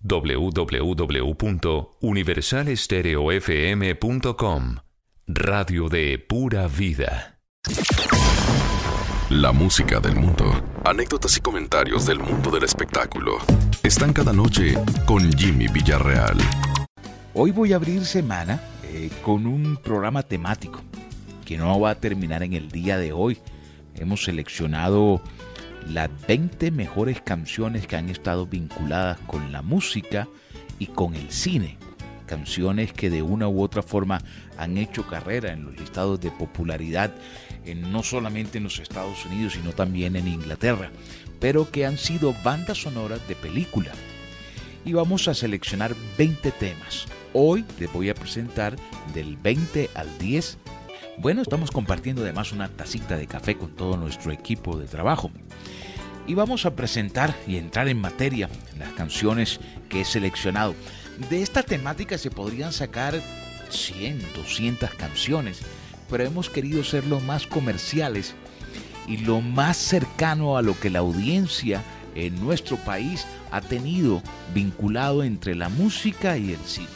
www.universalestereofm.com Radio de pura vida. La música del mundo, anécdotas y comentarios del mundo del espectáculo están cada noche con Jimmy Villarreal. Hoy voy a abrir semana eh, con un programa temático que no va a terminar en el día de hoy. Hemos seleccionado las 20 mejores canciones que han estado vinculadas con la música y con el cine. Canciones que de una u otra forma han hecho carrera en los listados de popularidad, en, no solamente en los Estados Unidos, sino también en Inglaterra, pero que han sido bandas sonoras de película. Y vamos a seleccionar 20 temas. Hoy les voy a presentar del 20 al 10. Bueno, estamos compartiendo además una tacita de café con todo nuestro equipo de trabajo y vamos a presentar y entrar en materia las canciones que he seleccionado. De esta temática se podrían sacar 100, 200 canciones, pero hemos querido ser lo más comerciales y lo más cercano a lo que la audiencia en nuestro país ha tenido vinculado entre la música y el cine.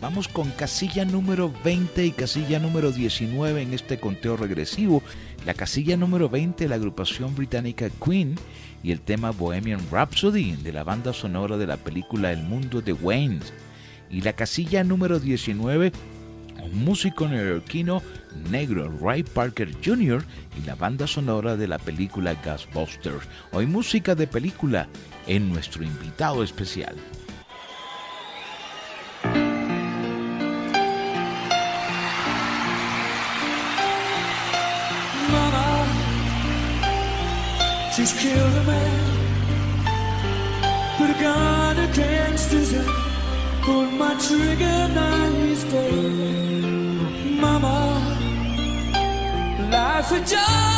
Vamos con casilla número 20 y casilla número 19 en este conteo regresivo la casilla número 20 la agrupación británica Queen y el tema Bohemian Rhapsody de la banda sonora de la película El mundo de Wayne. Y la casilla número 19 un músico neoyorquino negro, Ray Parker Jr., y la banda sonora de la película Ghostbusters. Hoy música de película en nuestro invitado especial. A man, put a gun against his head, pulled my trigger, now he's dead. Mama, life had just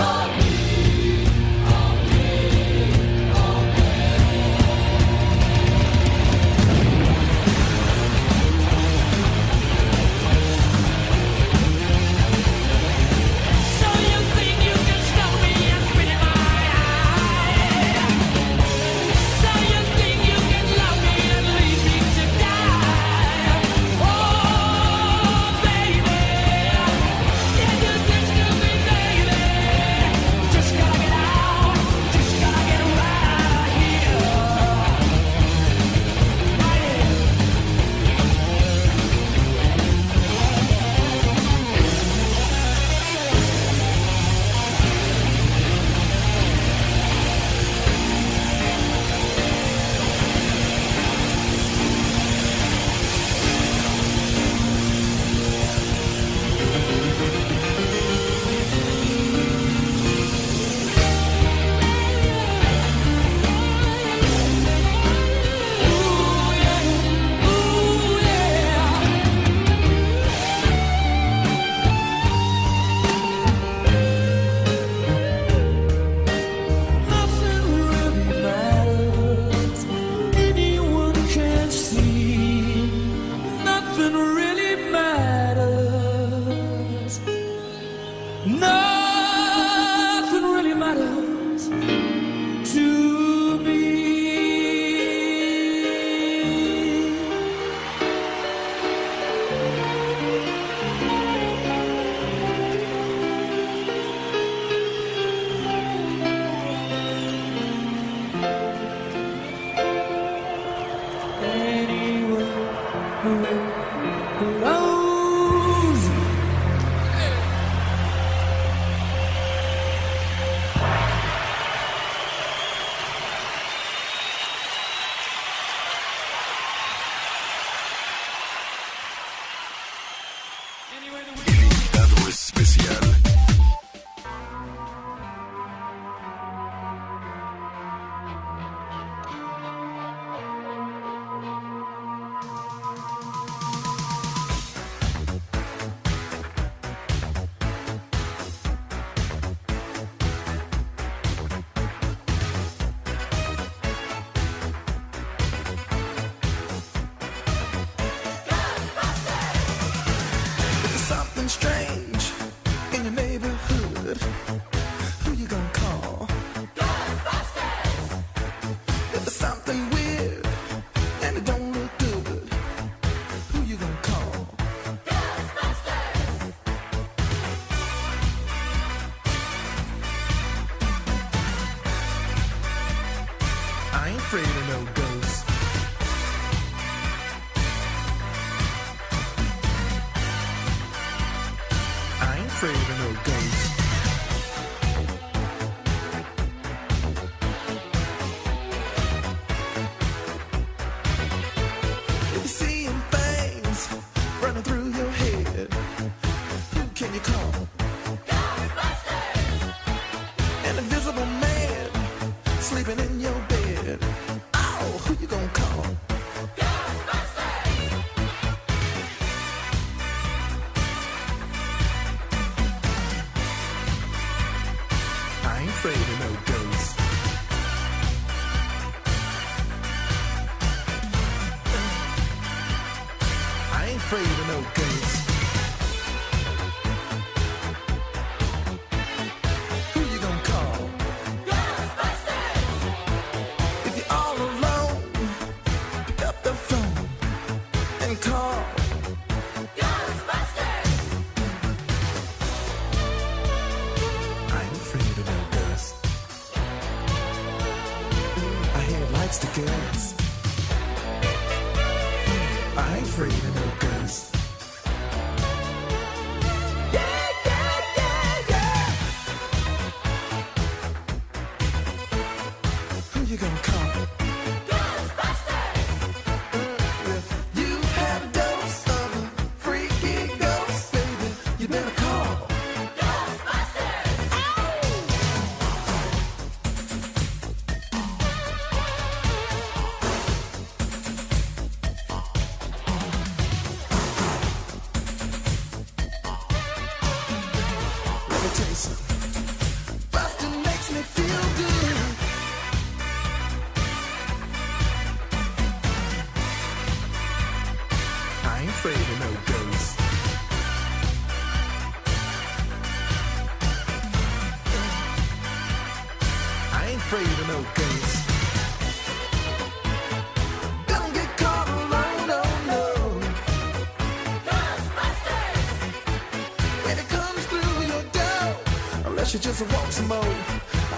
She just walks mode.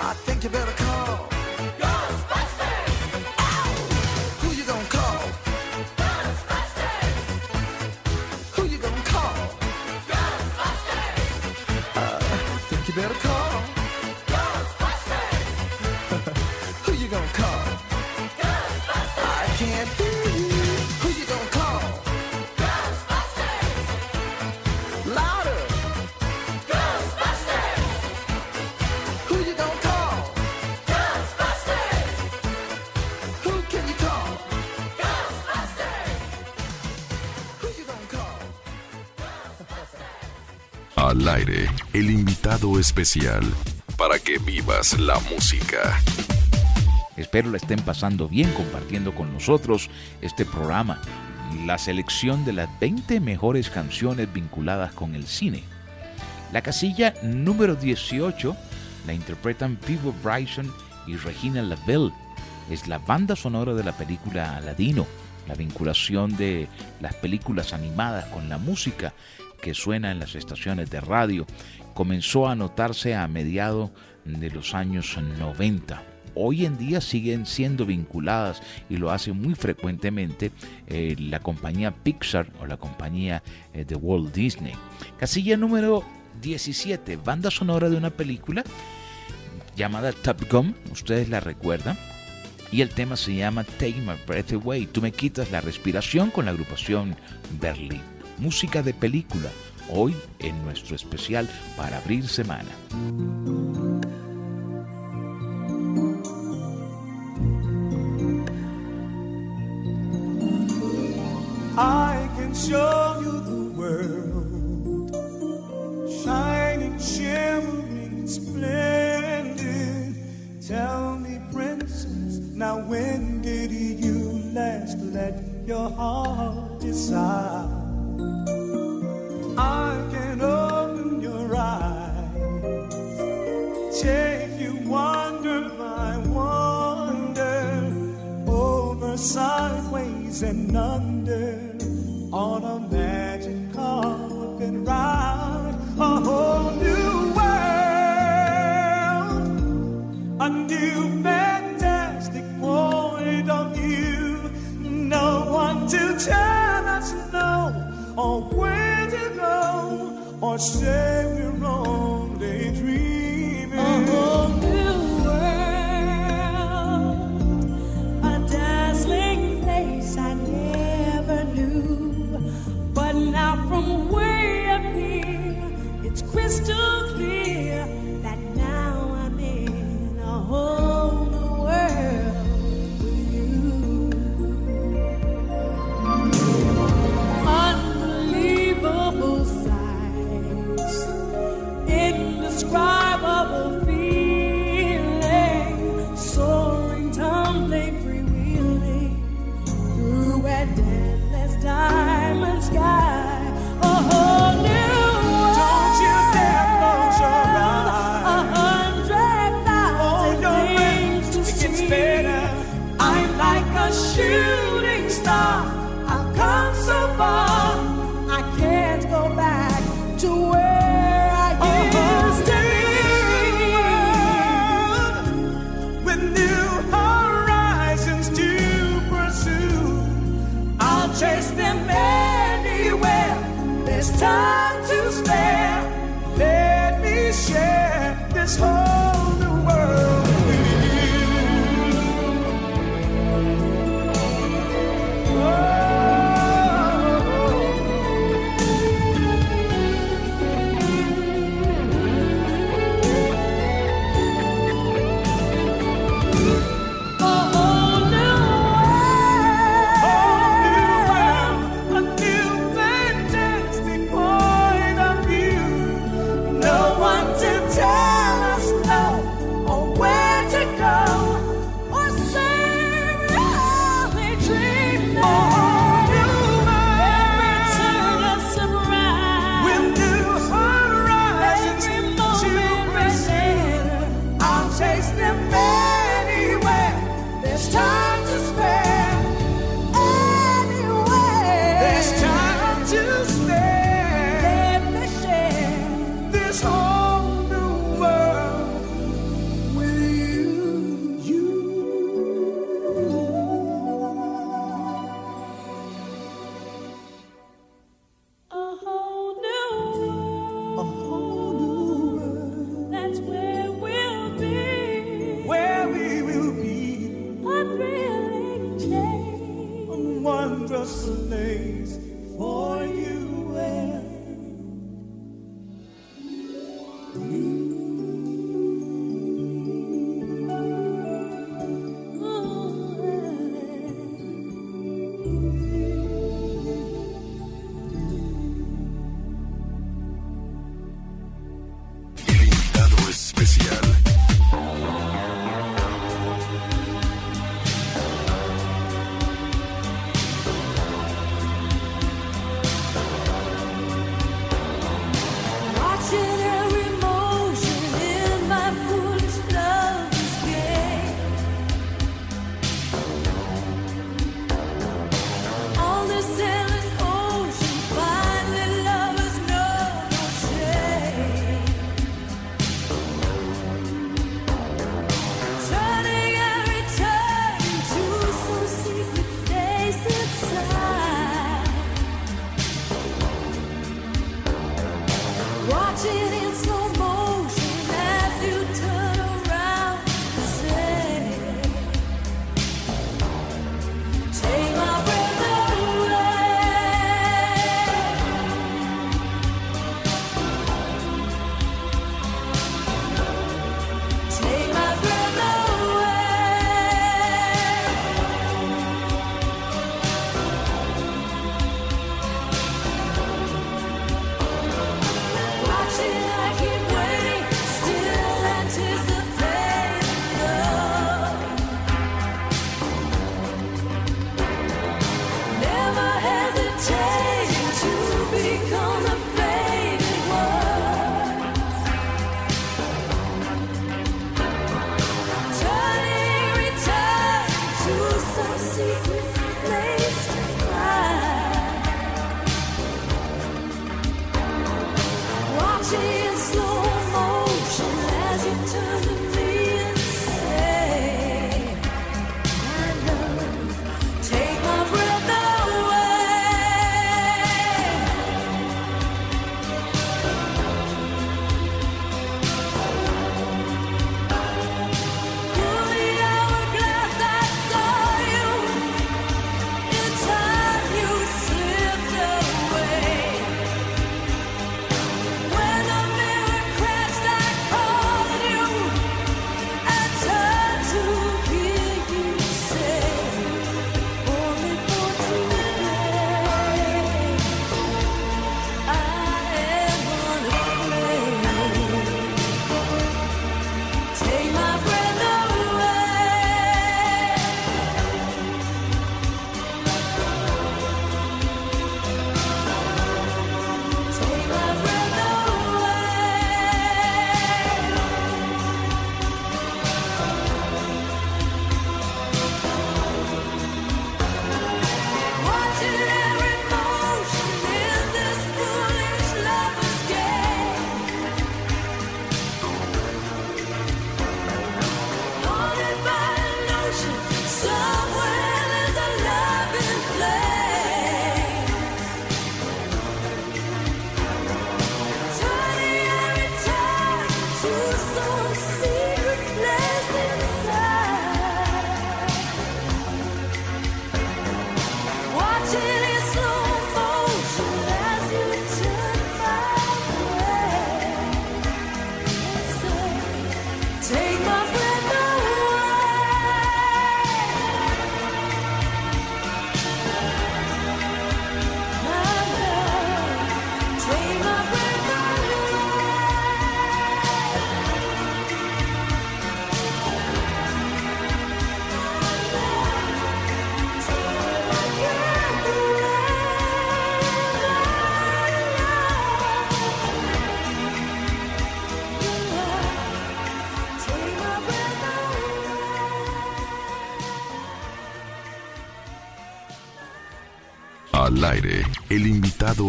I think you better call. Especial. Para que vivas la música. Espero la estén pasando bien compartiendo con nosotros este programa, la selección de las 20 mejores canciones vinculadas con el cine. La casilla número 18 la interpretan Peebo Bryson y Regina Lavelle. Es la banda sonora de la película Aladino, la vinculación de las películas animadas con la música que suena en las estaciones de radio comenzó a notarse a mediados de los años 90 hoy en día siguen siendo vinculadas y lo hace muy frecuentemente eh, la compañía Pixar o la compañía eh, de Walt Disney. Casilla número 17, banda sonora de una película llamada Top Gun, ustedes la recuerdan. Y el tema se llama Take My Breath Away. Tú me quitas la respiración con la agrupación Berlín. Música de película, hoy en nuestro especial para abrir semana. I can show you the world, shining, shimmering, splendid. Tell me, princess, now when did you last let your heart decide? I can open your eyes, take you wonder by wonder, over sideways and under on a magic carpet ride, a whole new world, a new. Lord, Savior.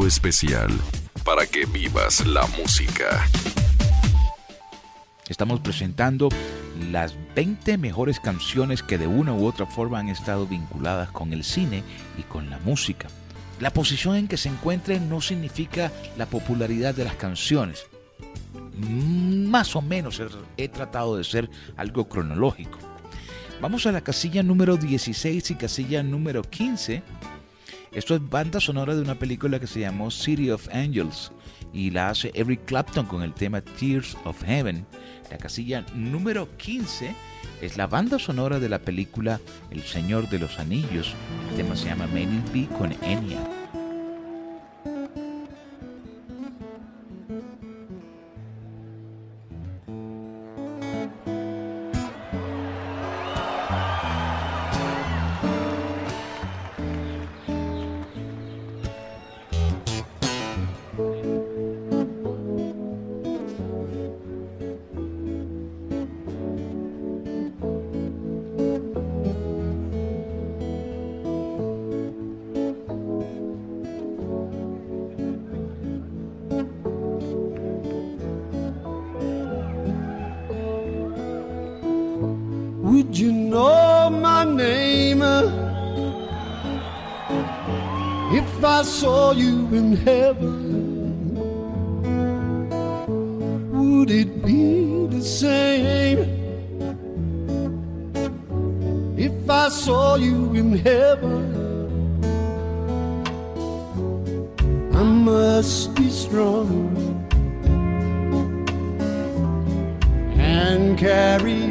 Especial para que vivas la música. Estamos presentando las 20 mejores canciones que de una u otra forma han estado vinculadas con el cine y con la música. La posición en que se encuentren no significa la popularidad de las canciones. Más o menos he tratado de ser algo cronológico. Vamos a la casilla número 16 y casilla número 15. Esto es banda sonora de una película que se llamó City of Angels y la hace Eric Clapton con el tema Tears of Heaven. La casilla número 15 es la banda sonora de la película El Señor de los Anillos. El tema se llama May It Be con Enya.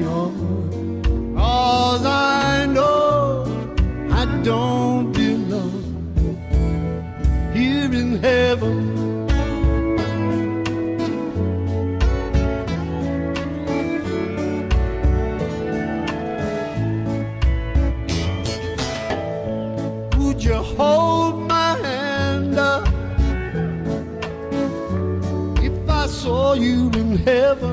Carry on. Cause I know I don't belong here in heaven. Would you hold my hand up if I saw you in heaven?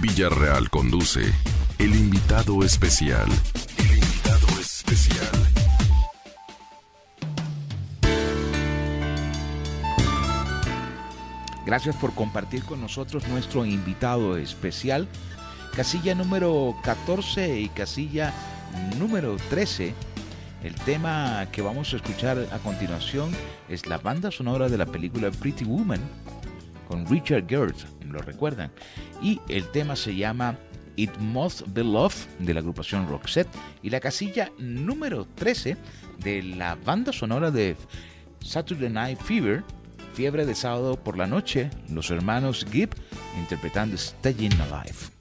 Villarreal conduce El invitado especial. El invitado especial. Gracias por compartir con nosotros nuestro invitado especial. Casilla número 14 y casilla número 13. El tema que vamos a escuchar a continuación es la banda sonora de la película Pretty Woman con Richard Gere, ¿lo recuerdan? Y el tema se llama It Must Be Love de la agrupación Roxette y la casilla número 13 de la banda sonora de Saturday Night Fever, Fiebre de sábado por la noche, los hermanos Gibb interpretando Staying Alive.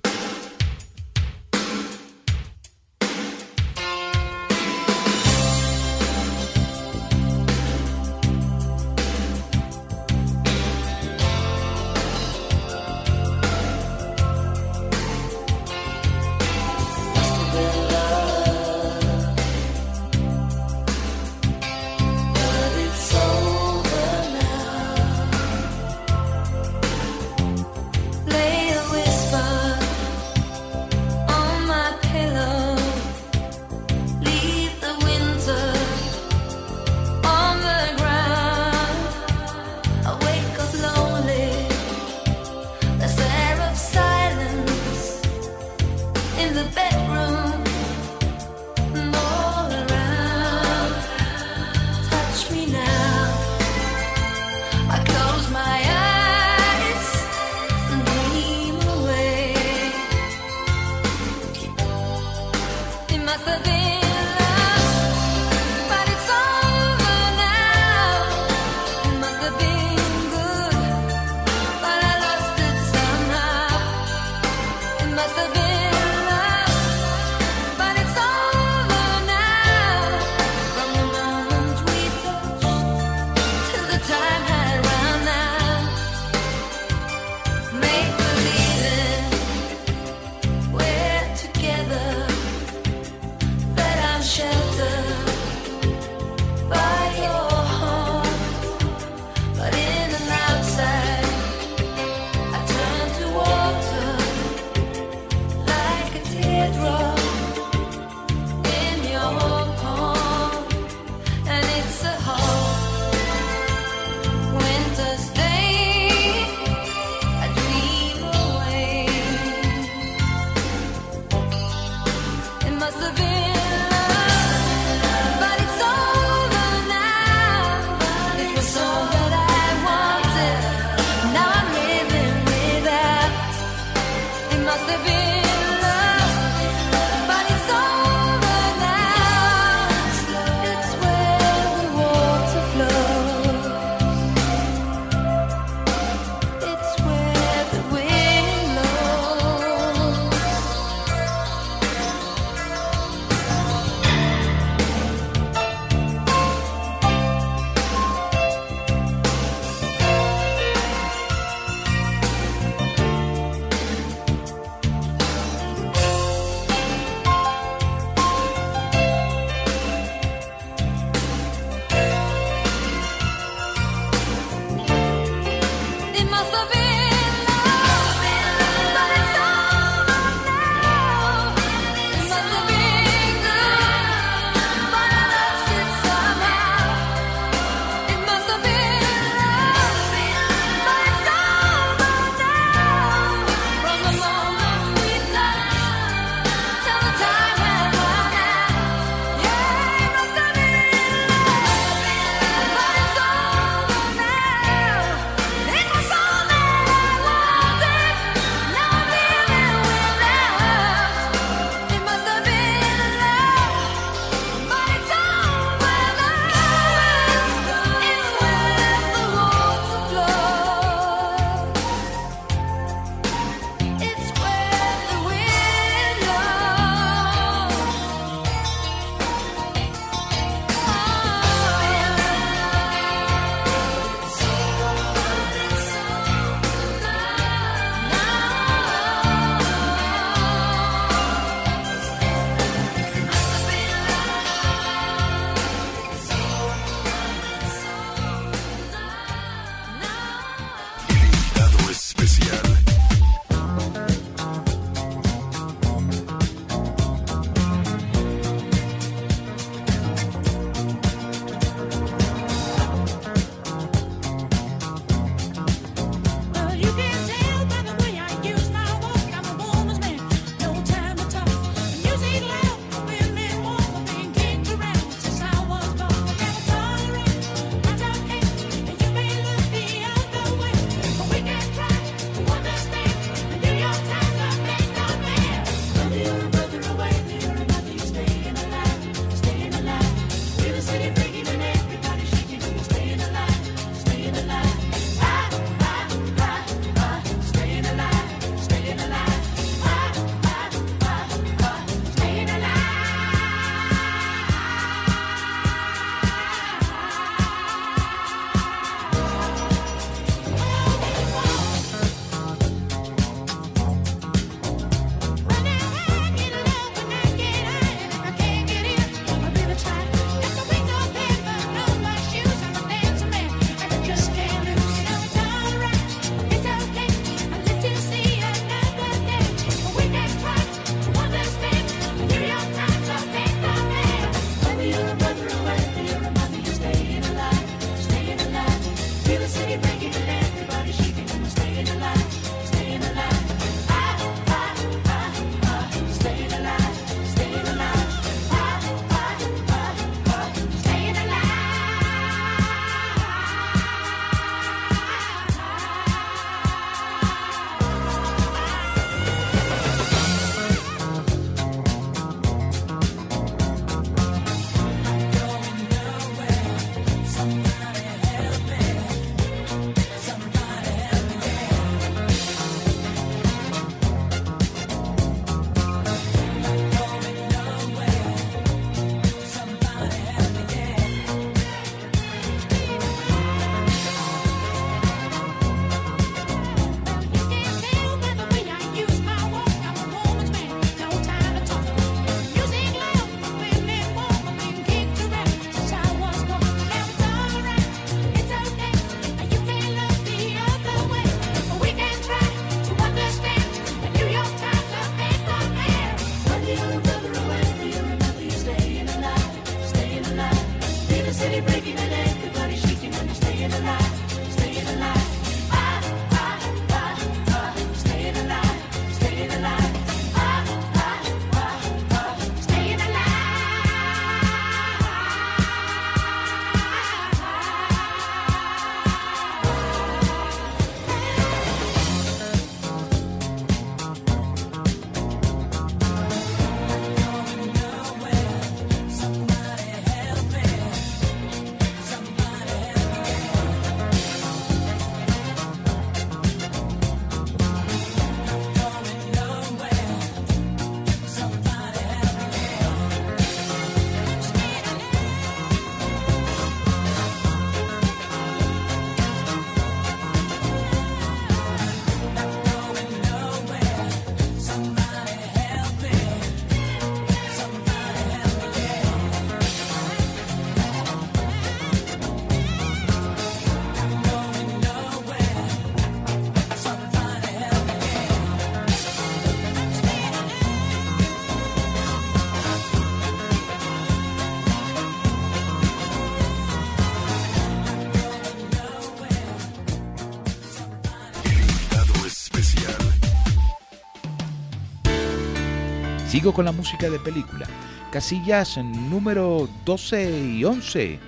Sigo con la música de película. Casillas número 12 y 11.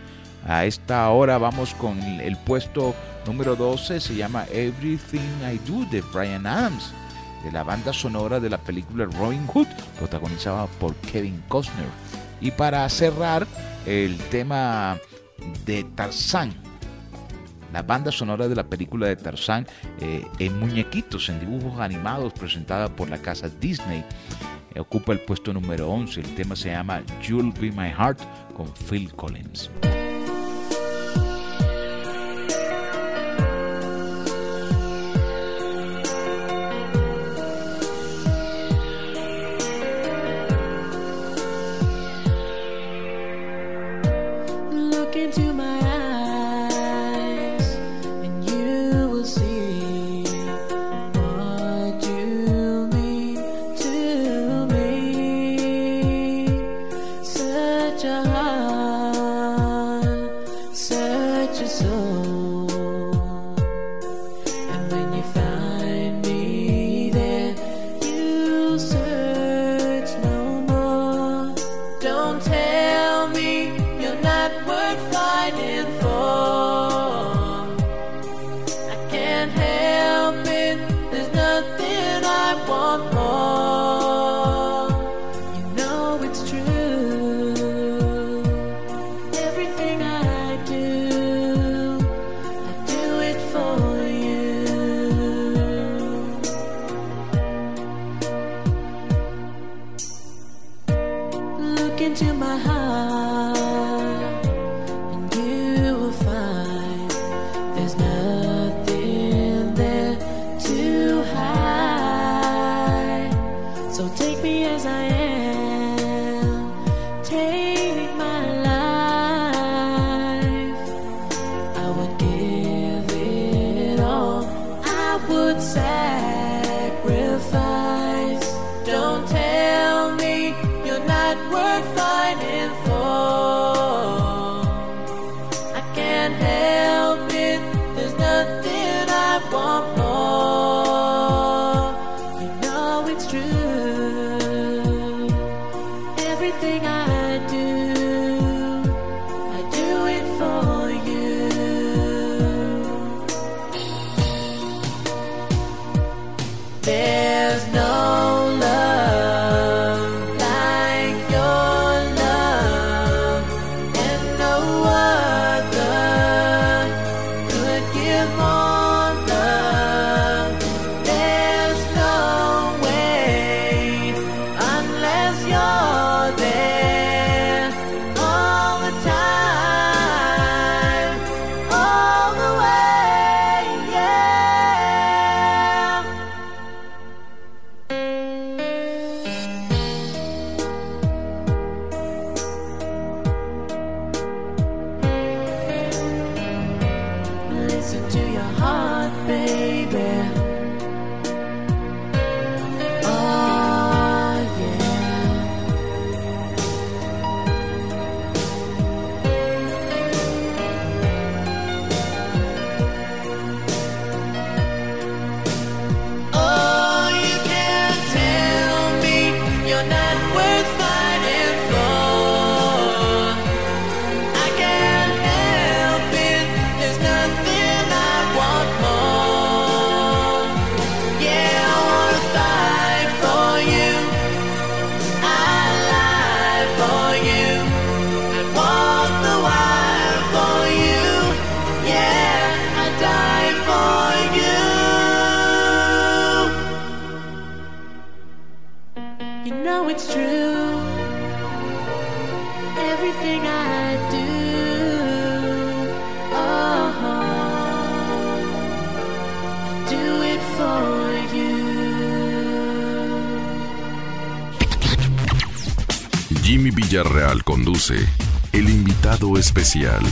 A esta hora vamos con el puesto número 12, se llama Everything I Do de Brian Adams, de la banda sonora de la película Robin Hood, protagonizada por Kevin Costner. Y para cerrar, el tema de Tarzán, la banda sonora de la película de Tarzán eh, en muñequitos, en dibujos animados, presentada por la casa Disney ocupa el puesto número 11. El tema se llama You'll Be My Heart con Phil Collins. el invitado especial.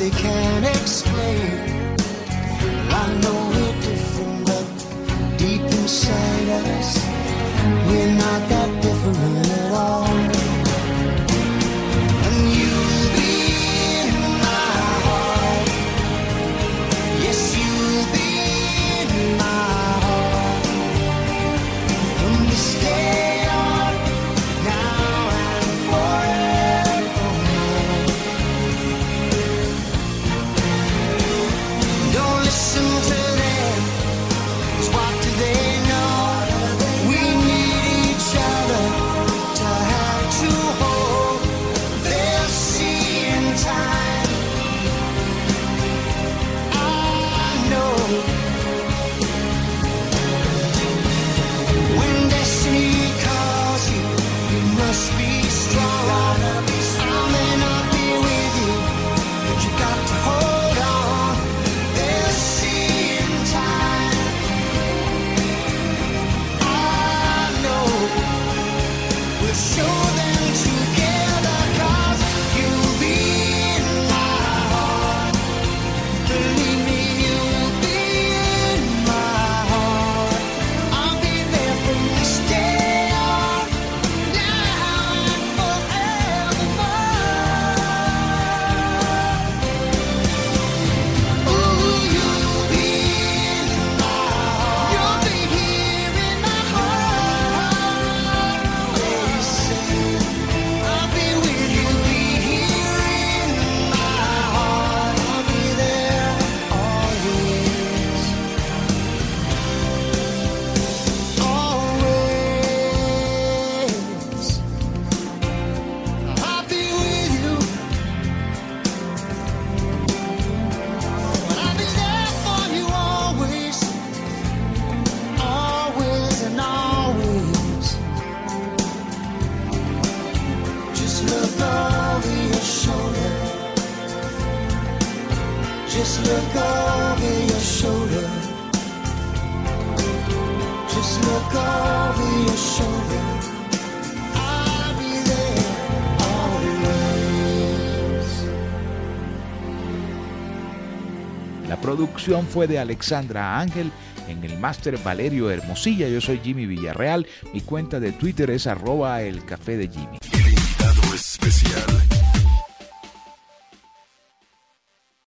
they can't accept. fue de Alexandra Ángel, en el máster Valerio Hermosilla, yo soy Jimmy Villarreal, mi cuenta de Twitter es arroba el café de Jimmy.